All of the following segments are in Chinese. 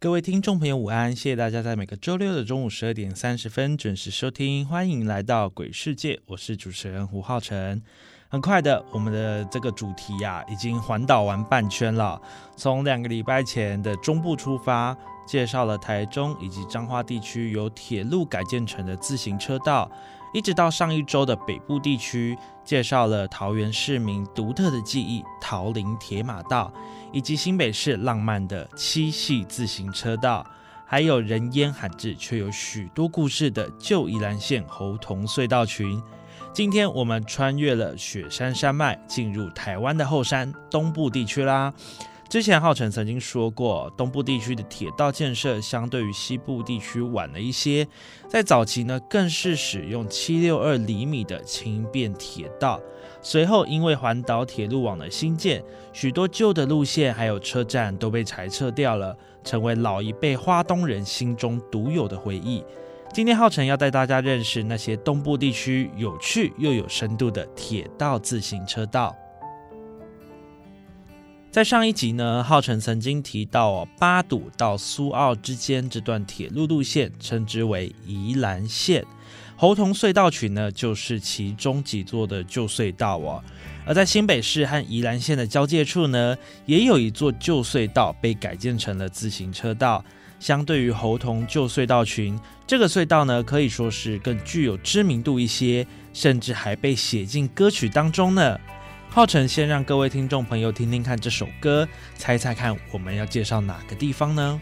各位听众朋友，午安！谢谢大家在每个周六的中午十二点三十分准时收听，欢迎来到鬼世界，我是主持人胡浩辰。很快的，我们的这个主题呀，已经环岛完半圈了。从两个礼拜前的中部出发，介绍了台中以及彰化地区由铁路改建成的自行车道，一直到上一周的北部地区，介绍了桃园市民独特的记忆——桃林铁马道，以及新北市浪漫的七系自行车道，还有人烟罕至却有许多故事的旧宜兰县猴硐隧道群。今天我们穿越了雪山山脉，进入台湾的后山东部地区啦。之前浩辰曾经说过，东部地区的铁道建设相对于西部地区晚了一些，在早期呢，更是使用七六二厘米的轻便铁道。随后因为环岛铁路网的新建，许多旧的路线还有车站都被裁撤掉了，成为老一辈花东人心中独有的回忆。今天浩辰要带大家认识那些东部地区有趣又有深度的铁道自行车道。在上一集呢，浩辰曾经提到哦，八堵到苏澳之间这段铁路路线称之为宜兰线，猴硐隧道群呢就是其中几座的旧隧道哦。而在新北市和宜兰县的交界处呢，也有一座旧隧道被改建成了自行车道。相对于猴硐旧隧道群，这个隧道呢可以说是更具有知名度一些，甚至还被写进歌曲当中呢。浩辰先让各位听众朋友听听看这首歌，猜猜看我们要介绍哪个地方呢？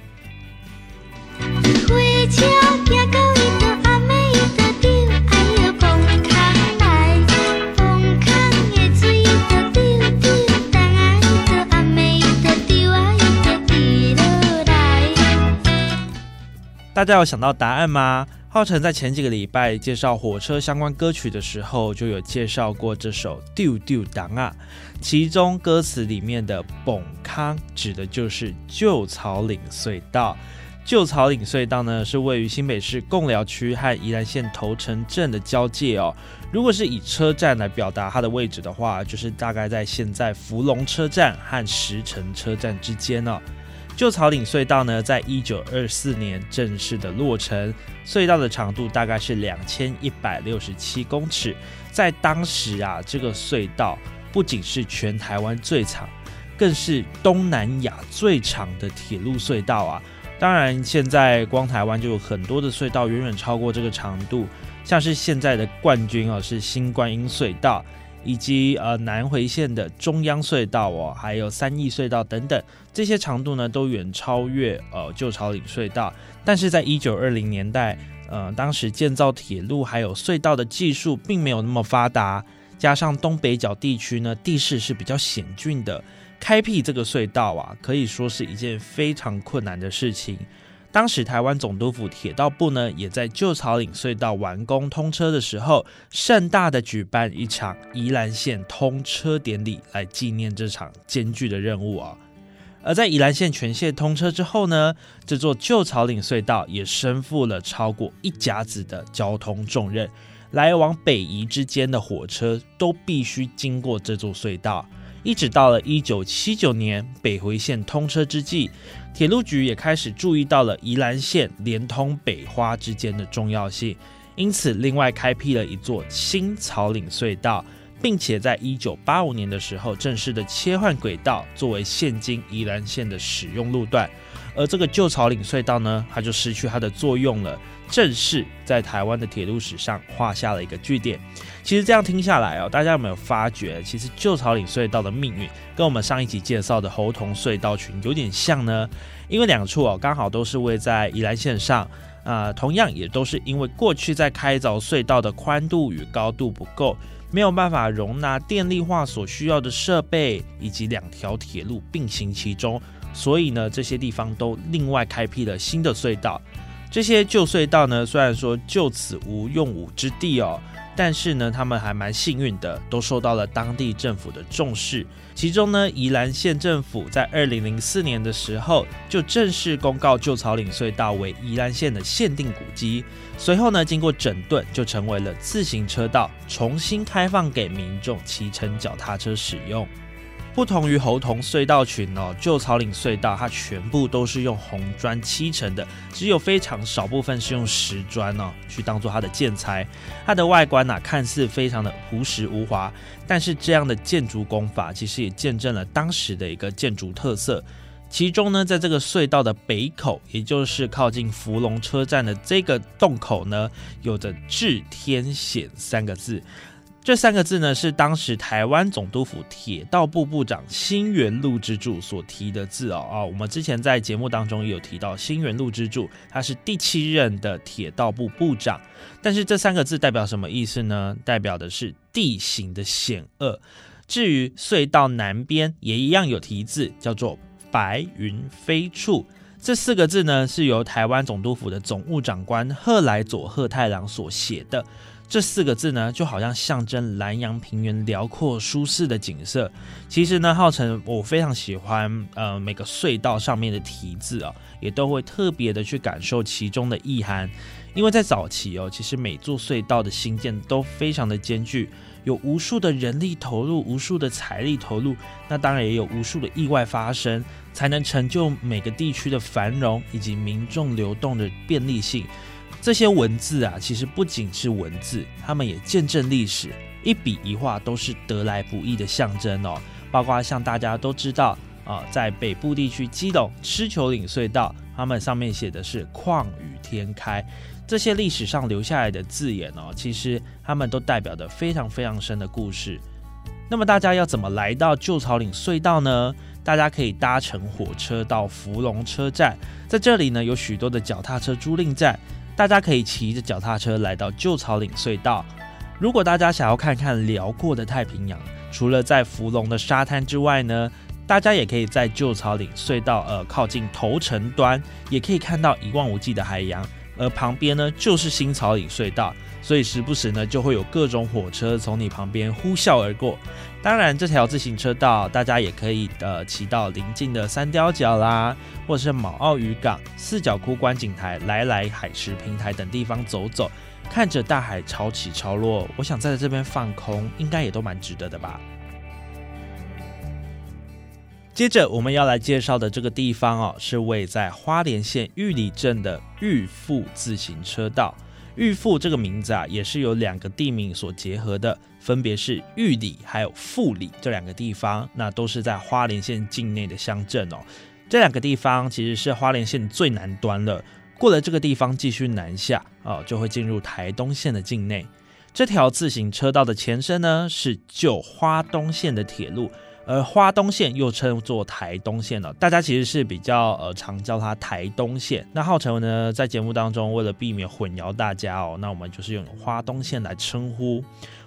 大家有想到答案吗？浩辰在前几个礼拜介绍火车相关歌曲的时候，就有介绍过这首《丢丢档啊》，其中歌词里面的“崩康”指的就是旧草岭隧道。旧草岭隧道呢，是位于新北市贡寮区和宜兰县头城镇的交界哦。如果是以车站来表达它的位置的话，就是大概在现在福隆车站和石城车站之间哦。旧草岭隧道呢，在一九二四年正式的落成，隧道的长度大概是两千一百六十七公尺。在当时啊，这个隧道不仅是全台湾最长，更是东南亚最长的铁路隧道啊。当然，现在光台湾就有很多的隧道远远超过这个长度，像是现在的冠军啊，是新观音隧道。以及呃南回线的中央隧道哦，还有三义隧道等等，这些长度呢都远超越呃旧草岭隧道。但是在一九二零年代，呃当时建造铁路还有隧道的技术并没有那么发达，加上东北角地区呢地势是比较险峻的，开辟这个隧道啊可以说是一件非常困难的事情。当时台湾总督府铁道部呢，也在旧草岭隧道完工通车的时候，盛大的举办一场宜兰县通车典礼，来纪念这场艰巨的任务啊。而在宜兰县全线通车之后呢，这座旧草岭隧道也身负了超过一甲子的交通重任，来往北宜之间的火车都必须经过这座隧道。一直到了一九七九年北回线通车之际，铁路局也开始注意到了宜兰线连通北花之间的重要性，因此另外开辟了一座新草岭隧道，并且在一九八五年的时候正式的切换轨道，作为现今宜兰线的使用路段。而这个旧草岭隧道呢，它就失去它的作用了，正式在台湾的铁路史上画下了一个句点。其实这样听下来哦，大家有没有发觉，其实旧草岭隧道的命运跟我们上一集介绍的猴硐隧道群有点像呢？因为两处哦，刚好都是位在宜兰线上，啊，同样也都是因为过去在开凿隧道的宽度与高度不够，没有办法容纳电力化所需要的设备，以及两条铁路并行其中。所以呢，这些地方都另外开辟了新的隧道。这些旧隧道呢，虽然说就此无用武之地哦。但是呢，他们还蛮幸运的，都受到了当地政府的重视。其中呢，宜兰县政府在二零零四年的时候就正式公告旧草岭隧道为宜兰县的限定古迹。随后呢，经过整顿，就成为了自行车道，重新开放给民众骑乘脚踏车使用。不同于猴童隧道群哦，旧草岭隧道它全部都是用红砖砌成的，只有非常少部分是用石砖哦去当做它的建材。它的外观呢看似非常的朴实无华，但是这样的建筑工法其实也见证了当时的一个建筑特色。其中呢，在这个隧道的北口，也就是靠近福隆车站的这个洞口呢，有着“至天险”三个字。这三个字呢，是当时台湾总督府铁道部部长新元路之助所提的字哦啊，我们之前在节目当中也有提到，新元路之助他是第七任的铁道部部长，但是这三个字代表什么意思呢？代表的是地形的险恶。至于隧道南边也一样有题字，叫做白云飞处，这四个字呢是由台湾总督府的总务长官贺来佐贺太郎所写的。这四个字呢，就好像象征南洋平原辽阔舒适的景色。其实呢，浩辰我非常喜欢，呃，每个隧道上面的题字啊，也都会特别的去感受其中的意涵。因为在早期哦，其实每座隧道的兴建都非常的艰巨，有无数的人力投入，无数的财力投入，那当然也有无数的意外发生，才能成就每个地区的繁荣以及民众流动的便利性。这些文字啊，其实不仅是文字，他们也见证历史，一笔一画都是得来不易的象征哦。包括像大家都知道啊，在北部地区基隆狮球岭隧道，他们上面写的是“旷雨天开”，这些历史上留下来的字眼哦，其实他们都代表着非常非常深的故事。那么大家要怎么来到旧草岭隧道呢？大家可以搭乘火车到福隆车站，在这里呢有许多的脚踏车租赁站。大家可以骑着脚踏车来到旧草岭隧道。如果大家想要看看辽阔的太平洋，除了在福隆的沙滩之外呢，大家也可以在旧草岭隧道呃靠近头城端，也可以看到一望无际的海洋。而旁边呢就是新草岭隧道。所以时不时呢，就会有各种火车从你旁边呼啸而过。当然，这条自行车道，大家也可以呃骑到邻近的三雕角啦，或者是卯澳渔港、四角窟观景台、来来海石平台等地方走走，看着大海潮起潮落。我想在这边放空，应该也都蛮值得的吧。接着我们要来介绍的这个地方哦，是位在花莲县玉里镇的玉富自行车道。玉富这个名字啊，也是由两个地名所结合的，分别是玉里还有富里这两个地方，那都是在花莲县境内的乡镇哦。这两个地方其实是花莲县最南端了，过了这个地方继续南下哦，就会进入台东县的境内。这条自行车道的前身呢，是旧花东线的铁路。而花东线又称作台东线了，大家其实是比较呃常叫它台东线。那浩辰呢，在节目当中为了避免混淆大家哦，那我们就是用花东线来称呼。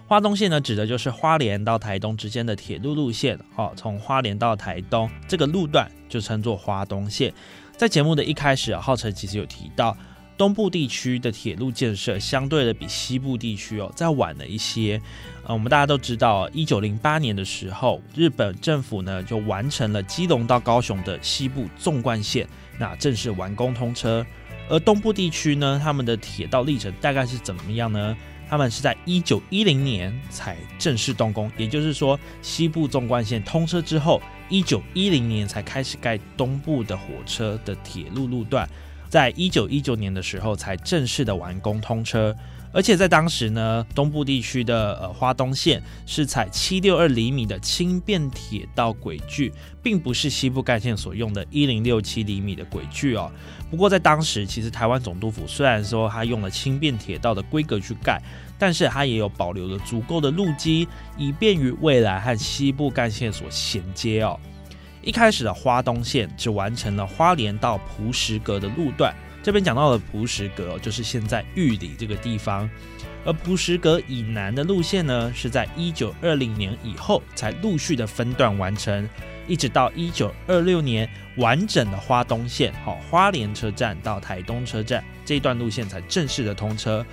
花东线呢，指的就是花莲到台东之间的铁路路线。哦，从花莲到台东这个路段就称作花东线。在节目的一开始，浩辰其实有提到。东部地区的铁路建设相对的比西部地区哦再晚了一些。呃，我们大家都知道，一九零八年的时候，日本政府呢就完成了基隆到高雄的西部纵贯线，那正式完工通车。而东部地区呢，他们的铁道历程大概是怎么样呢？他们是在一九一零年才正式动工，也就是说，西部纵贯线通车之后，一九一零年才开始盖东部的火车的铁路路段。在一九一九年的时候才正式的完工通车，而且在当时呢，东部地区的呃花东线是采七六二厘米的轻便铁道轨距，并不是西部干线所用的一零六七厘米的轨距哦。不过在当时，其实台湾总督府虽然说它用了轻便铁道的规格去盖，但是它也有保留了足够的路基，以便于未来和西部干线所衔接哦。一开始的花东线只完成了花莲到蒲石阁的路段，这边讲到的蒲石阁就是现在玉里这个地方，而蒲石阁以南的路线呢，是在一九二零年以后才陆续的分段完成，一直到一九二六年，完整的花东线，好花莲车站到台东车站这一段路线才正式的通车，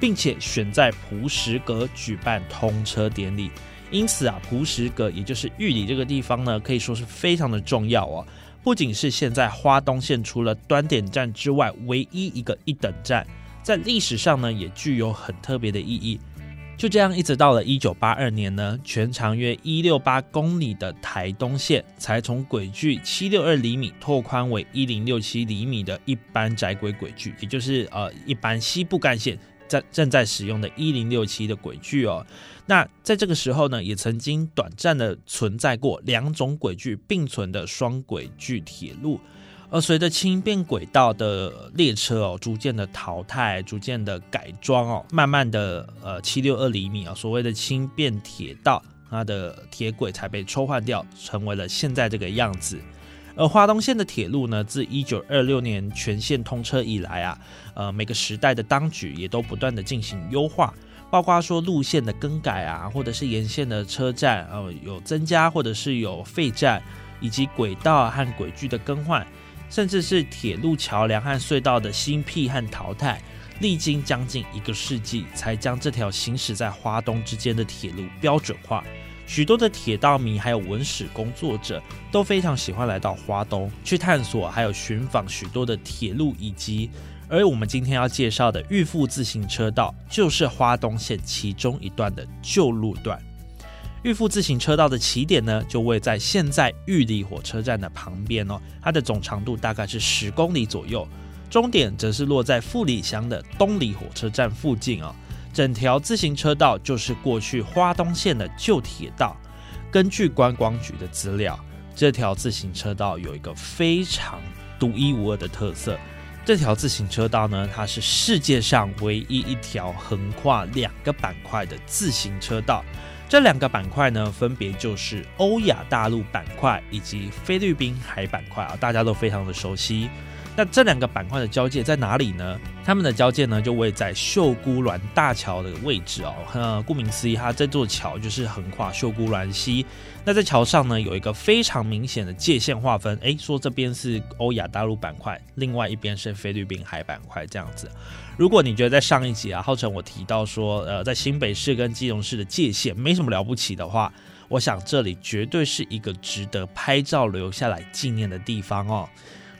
并且选在蒲石阁举办通车典礼。因此啊，蒲石阁也就是玉里这个地方呢，可以说是非常的重要哦。不仅是现在花东线除了端点站之外唯一一个一等站，在历史上呢也具有很特别的意义。就这样，一直到了一九八二年呢，全长约一六八公里的台东线，才从轨距七六二厘米拓宽为一零六七厘米的一般窄轨轨距，也就是呃一般西部干线在正在使用的一零六七的轨距哦。那在这个时候呢，也曾经短暂的存在过两种轨距并存的双轨距铁路，而随着轻便轨道的列车哦逐渐的淘汰、逐渐的改装哦，慢慢的呃七六二厘米啊，所谓的轻便铁道，它的铁轨才被抽换掉，成为了现在这个样子。而华东线的铁路呢，自一九二六年全线通车以来啊，呃每个时代的当局也都不断的进行优化。包括说路线的更改啊，或者是沿线的车站呃有增加，或者是有废站，以及轨道和轨距的更换，甚至是铁路桥梁和隧道的新辟和淘汰，历经将近一个世纪，才将这条行驶在华东之间的铁路标准化。许多的铁道迷还有文史工作者都非常喜欢来到花东去探索，还有寻访许多的铁路以及。而我们今天要介绍的玉富自行车道，就是花东线其中一段的旧路段。玉富自行车道的起点呢，就位在现在玉里火车站的旁边哦，它的总长度大概是十公里左右，终点则是落在富里乡的东里火车站附近哦。整条自行车道就是过去花东线的旧铁道。根据观光局的资料，这条自行车道有一个非常独一无二的特色。这条自行车道呢，它是世界上唯一一条横跨两个板块的自行车道。这两个板块呢，分别就是欧亚大陆板块以及菲律宾海板块啊，大家都非常的熟悉。那这两个板块的交界在哪里呢？他们的交界呢，就位在秀姑峦大桥的位置哦。呃，顾名思义，它这座桥就是横跨秀姑峦溪。那在桥上呢，有一个非常明显的界限划分，诶，说这边是欧亚大陆板块，另外一边是菲律宾海板块这样子。如果你觉得在上一集啊，浩辰我提到说，呃，在新北市跟基隆市的界限没什么了不起的话，我想这里绝对是一个值得拍照留下来纪念的地方哦。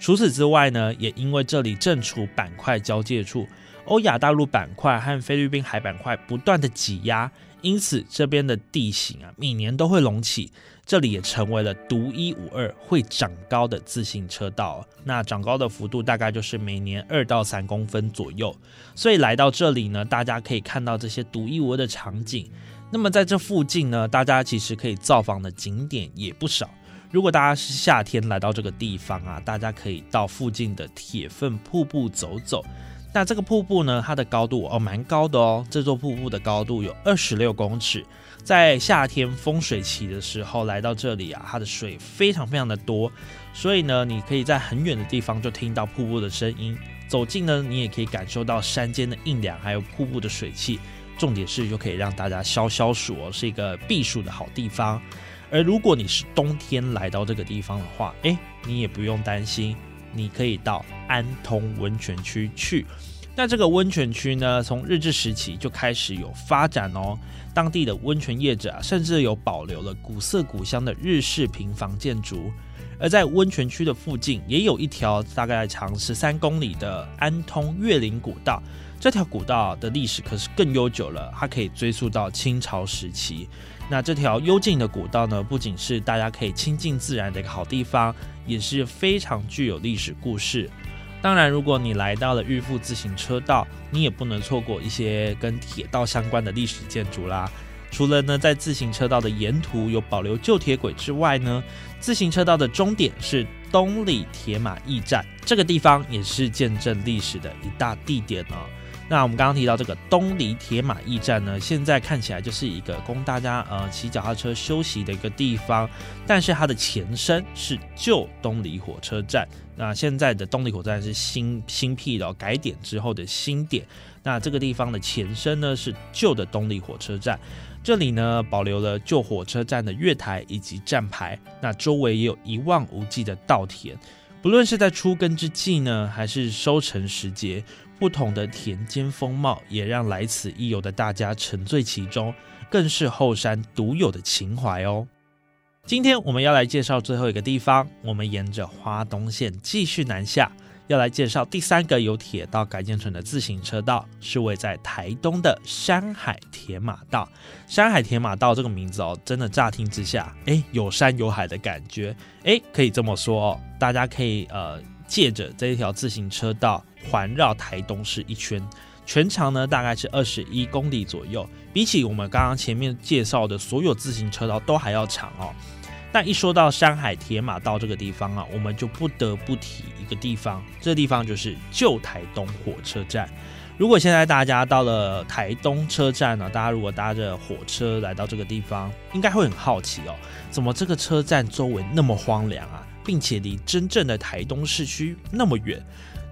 除此之外呢，也因为这里正处板块交界处，欧亚大陆板块和菲律宾海板块不断的挤压，因此这边的地形啊，每年都会隆起。这里也成为了独一无二会长高的自行车道，那长高的幅度大概就是每年二到三公分左右。所以来到这里呢，大家可以看到这些独一无二的场景。那么在这附近呢，大家其实可以造访的景点也不少。如果大家是夏天来到这个地方啊，大家可以到附近的铁粪瀑布走走。那这个瀑布呢，它的高度哦蛮高的哦，这座瀑布的高度有二十六公尺。在夏天风水期的时候来到这里啊，它的水非常非常的多，所以呢，你可以在很远的地方就听到瀑布的声音。走近呢，你也可以感受到山间的阴凉，还有瀑布的水汽。重点是就可以让大家消消暑哦，是一个避暑的好地方。而如果你是冬天来到这个地方的话，诶，你也不用担心，你可以到安通温泉区去。那这个温泉区呢，从日治时期就开始有发展哦。当地的温泉业者啊，甚至有保留了古色古香的日式平房建筑。而在温泉区的附近，也有一条大概长十三公里的安通月林古道。这条古道的历史可是更悠久了，它可以追溯到清朝时期。那这条幽静的古道呢，不仅是大家可以亲近自然的一个好地方，也是非常具有历史故事。当然，如果你来到了玉富自行车道，你也不能错过一些跟铁道相关的历史建筑啦。除了呢，在自行车道的沿途有保留旧铁轨之外呢，自行车道的终点是东里铁马驿站，这个地方也是见证历史的一大地点呢。那我们刚刚提到这个东离铁马驿站呢，现在看起来就是一个供大家呃骑脚踏车休息的一个地方，但是它的前身是旧东离火车站。那现在的东离火车站是新新辟的改点之后的新点。那这个地方的前身呢是旧的东离火车站，这里呢保留了旧火车站的月台以及站牌，那周围也有一望无际的稻田。不论是在出耕之际呢，还是收成时节。不同的田间风貌，也让来此一游的大家沉醉其中，更是后山独有的情怀哦。今天我们要来介绍最后一个地方，我们沿着花东线继续南下，要来介绍第三个由铁道改建成的自行车道，是位在台东的山海铁马道。山海铁马道这个名字哦，真的乍听之下，哎，有山有海的感觉，哎，可以这么说哦，大家可以呃。借着这一条自行车道环绕台东市一圈，全长呢大概是二十一公里左右，比起我们刚刚前面介绍的所有自行车道都还要长哦。但一说到山海铁马道这个地方啊，我们就不得不提一个地方，这地方就是旧台东火车站。如果现在大家到了台东车站呢，大家如果搭着火车来到这个地方，应该会很好奇哦，怎么这个车站周围那么荒凉啊？并且离真正的台东市区那么远，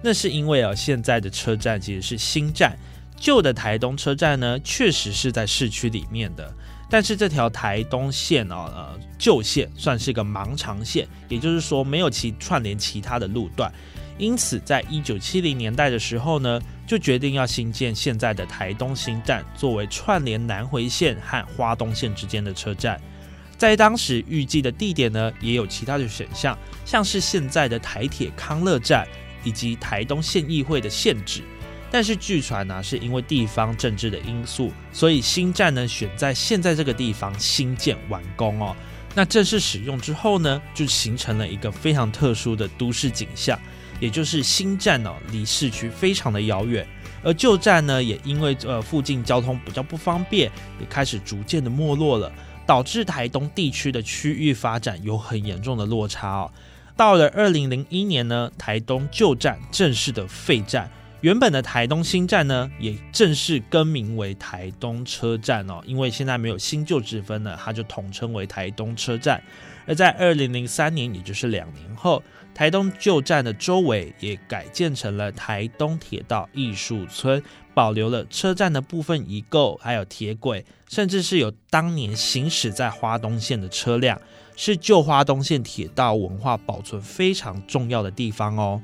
那是因为啊，现在的车站其实是新站，旧的台东车站呢，确实是在市区里面的。但是这条台东线啊，呃，旧线算是个盲长线，也就是说没有其串联其他的路段，因此在一九七零年代的时候呢，就决定要新建现在的台东新站，作为串联南回线和花东线之间的车站。在当时预计的地点呢，也有其他的选项，像是现在的台铁康乐站以及台东县议会的县址。但是据传呢，是因为地方政治的因素，所以新站呢选在现在这个地方新建完工哦。那正式使用之后呢，就形成了一个非常特殊的都市景象，也就是新站哦离市区非常的遥远，而旧站呢也因为呃附近交通比较不方便，也开始逐渐的没落了。导致台东地区的区域发展有很严重的落差哦。到了二零零一年呢，台东旧站正式的废站，原本的台东新站呢也正式更名为台东车站哦。因为现在没有新旧之分了，它就统称为台东车站。而在二零零三年，也就是两年后，台东旧站的周围也改建成了台东铁道艺术村。保留了车站的部分遗构，还有铁轨，甚至是有当年行驶在花东线的车辆，是旧花东线铁道文化保存非常重要的地方哦。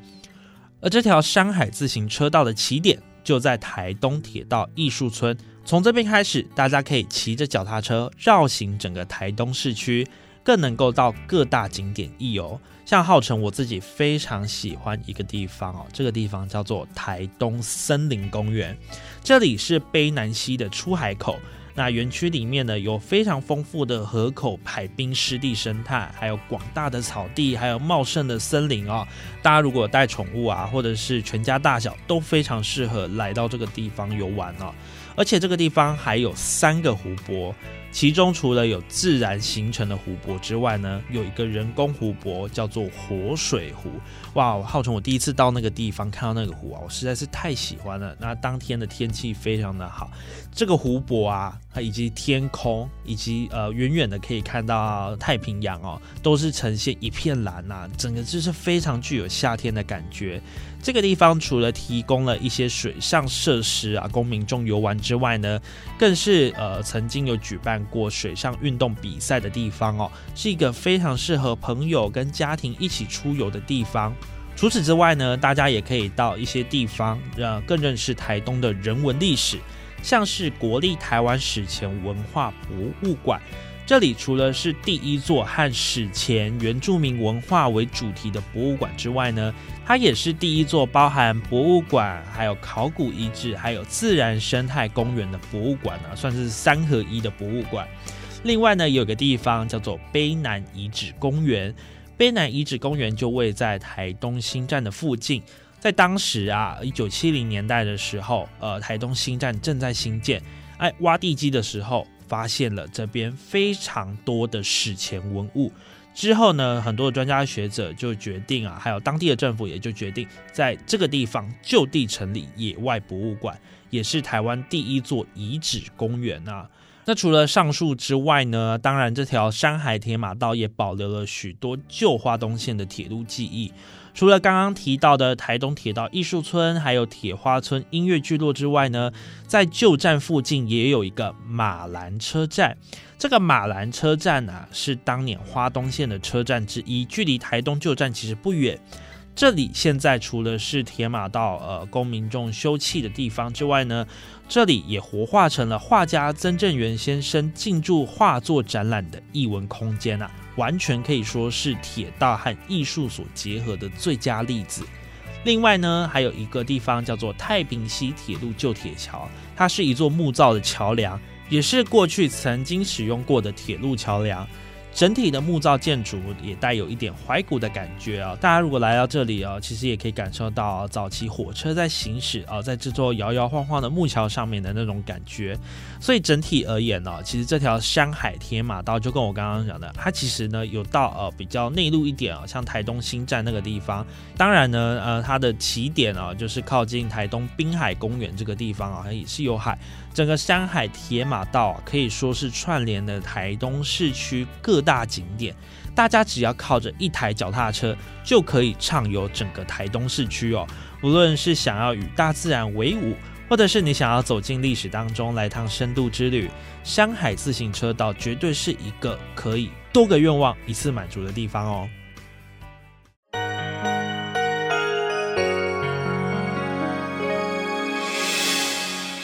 而这条山海自行车道的起点就在台东铁道艺术村，从这边开始，大家可以骑着脚踏车绕行整个台东市区。更能够到各大景点一游，像号称我自己非常喜欢一个地方哦，这个地方叫做台东森林公园，这里是卑南溪的出海口。那园区里面呢，有非常丰富的河口海滨湿地生态，还有广大的草地，还有茂盛的森林哦。大家如果带宠物啊，或者是全家大小，都非常适合来到这个地方游玩哦。而且这个地方还有三个湖泊。其中除了有自然形成的湖泊之外呢，有一个人工湖泊叫做活水湖。哇，浩成，我第一次到那个地方看到那个湖啊，我实在是太喜欢了。那当天的天气非常的好，这个湖泊啊，它以及天空，以及呃远远的可以看到太平洋哦，都是呈现一片蓝呐，整个就是非常具有夏天的感觉。这个地方除了提供了一些水上设施啊，供民众游玩之外呢，更是呃曾经有举办过水上运动比赛的地方哦，是一个非常适合朋友跟家庭一起出游的地方。除此之外呢，大家也可以到一些地方，让更认识台东的人文历史，像是国立台湾史前文化博物馆。这里除了是第一座和史前原住民文化为主题的博物馆之外呢，它也是第一座包含博物馆、还有考古遗址、还有自然生态公园的博物馆呢，算是三合一的博物馆。另外呢，有个地方叫做卑南遗址公园，卑南遗址公园就位在台东新站的附近。在当时啊，一九七零年代的时候，呃，台东新站正在兴建，哎，挖地基的时候。发现了这边非常多的史前文物，之后呢，很多的专家学者就决定啊，还有当地的政府也就决定，在这个地方就地成立野外博物馆，也是台湾第一座遗址公园啊。那除了上述之外呢，当然这条山海铁马道也保留了许多旧花东线的铁路记忆。除了刚刚提到的台东铁道艺术村，还有铁花村音乐聚落之外呢，在旧站附近也有一个马兰车站。这个马兰车站啊，是当年花东线的车站之一，距离台东旧站其实不远。这里现在除了是铁马道呃供民众休憩的地方之外呢，这里也活化成了画家曾正元先生进驻画作展览的艺文空间啊，完全可以说是铁道和艺术所结合的最佳例子。另外呢，还有一个地方叫做太平溪铁路旧铁桥，它是一座木造的桥梁，也是过去曾经使用过的铁路桥梁。整体的木造建筑也带有一点怀古的感觉啊！大家如果来到这里啊，其实也可以感受到早期火车在行驶啊，在这座摇摇晃晃的木桥上面的那种感觉。所以整体而言呢，其实这条山海铁马道就跟我刚刚讲的，它其实呢有到呃比较内陆一点啊，像台东新站那个地方。当然呢，呃，它的起点啊，就是靠近台东滨海公园这个地方啊，也是有海。整个山海铁马道可以说是串联了台东市区各大景点，大家只要靠着一台脚踏车就可以畅游整个台东市区哦。无论是想要与大自然为伍，或者是你想要走进历史当中来趟深度之旅，山海自行车道绝对是一个可以多个愿望一次满足的地方哦。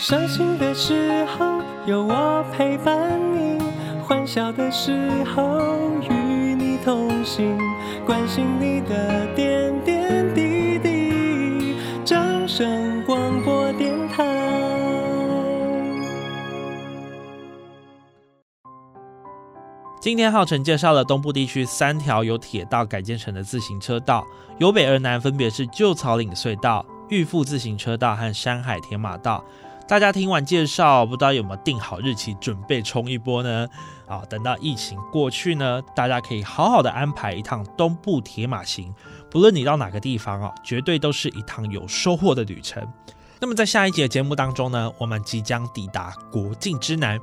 伤心的时候有我陪伴你，欢笑的时候与你同行，关心你的点点滴滴。掌声广播电台。今天浩辰介绍了东部地区三条由铁道改建成的自行车道，由北而南分别是旧草岭隧道、玉富自行车道和山海铁马道。大家听完介绍，不知道有没有定好日期准备冲一波呢？啊，等到疫情过去呢，大家可以好好的安排一趟东部铁马行。不论你到哪个地方啊，绝对都是一趟有收获的旅程。那么在下一节节目当中呢，我们即将抵达国境之南。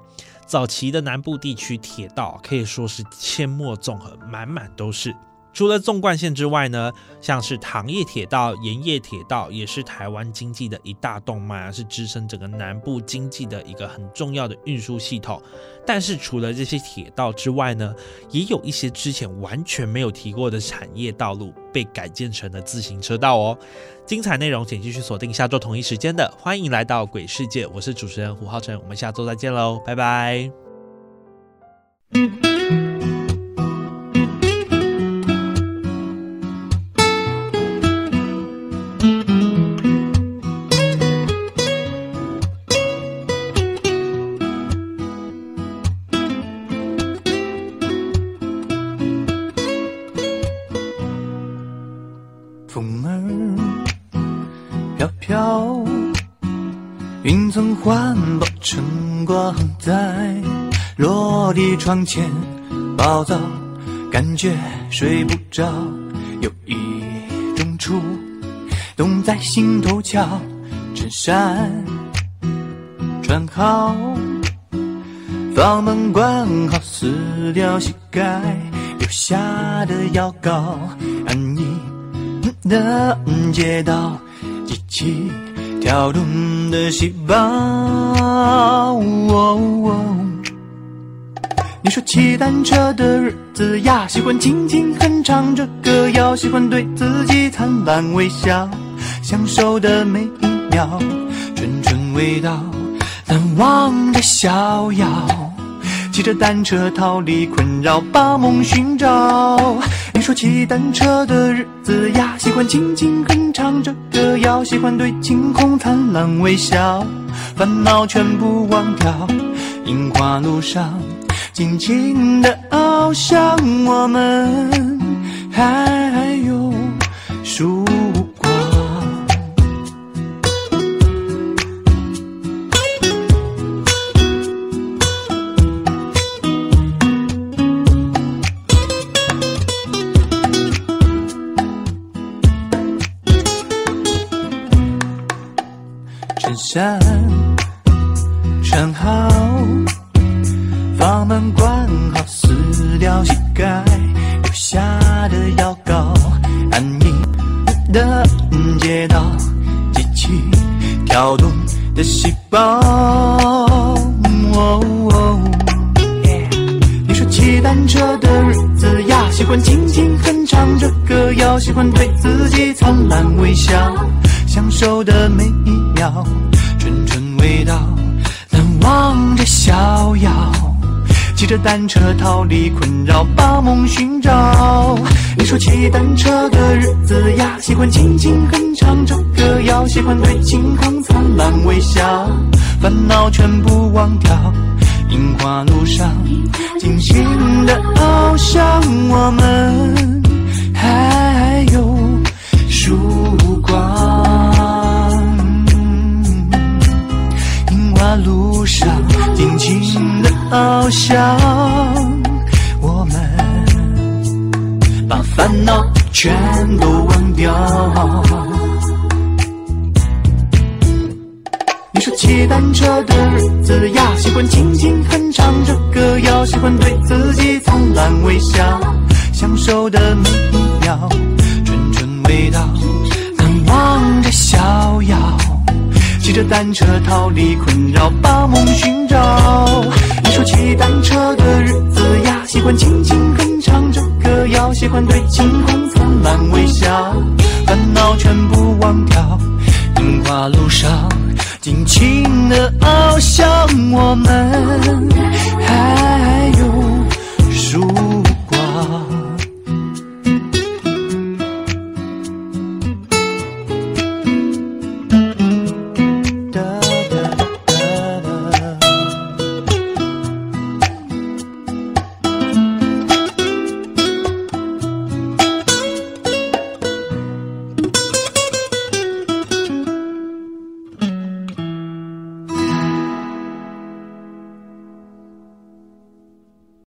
早期的南部地区铁道可以说是阡陌纵横，满满都是。除了纵贯线之外呢，像是糖业铁道、盐业铁道，也是台湾经济的一大动脉啊，是支撑整个南部经济的一个很重要的运输系统。但是除了这些铁道之外呢，也有一些之前完全没有提过的产业道路被改建成了自行车道哦。精彩内容请继续锁定下周同一时间的，欢迎来到鬼世界，我是主持人胡浩辰，我们下周再见喽，拜拜。窗前暴躁，感觉睡不着，有一种触动在心头瞧。衬衫穿好，房门关好，撕掉膝盖留下的药膏，安逸的街道，机器跳动的细胞。你说骑单车的日子呀，喜欢轻轻哼唱着歌谣，喜欢对自己灿烂微笑，享受的每一秒，纯纯味道，难忘的逍遥。骑着单车逃离困扰，把梦寻找。你说骑单车的日子呀，喜欢轻轻哼唱着歌谣，喜欢对晴空灿烂微笑，烦恼全部忘掉。樱花路上，静静的翱翔，我们还有曙光。衬衫穿好。的细胞。哦你说骑单车的日子呀，喜欢轻轻哼唱着歌谣，喜欢对自己灿烂微笑，享受的每着单车逃离困扰，把梦寻找。你说骑单车的日子呀，喜欢轻轻哼唱着歌谣，喜欢对晴空灿烂微笑，烦恼全部忘掉。樱花路上，尽情的翱翔，我们还有曙光。樱花路上，尽情的翱翔，我们把烦恼全都忘掉。你说骑单车的日子呀，喜欢轻轻哼唱着歌谣，喜欢对自己灿烂微笑，享受的每一秒，纯纯味道，难忘着逍遥。骑着单车逃离困扰，把梦寻找。说骑单车的日子呀，喜欢轻轻哼唱着歌谣，喜欢对晴空灿烂微笑，烦恼全部忘掉。樱花路上，尽情的翱翔，我们还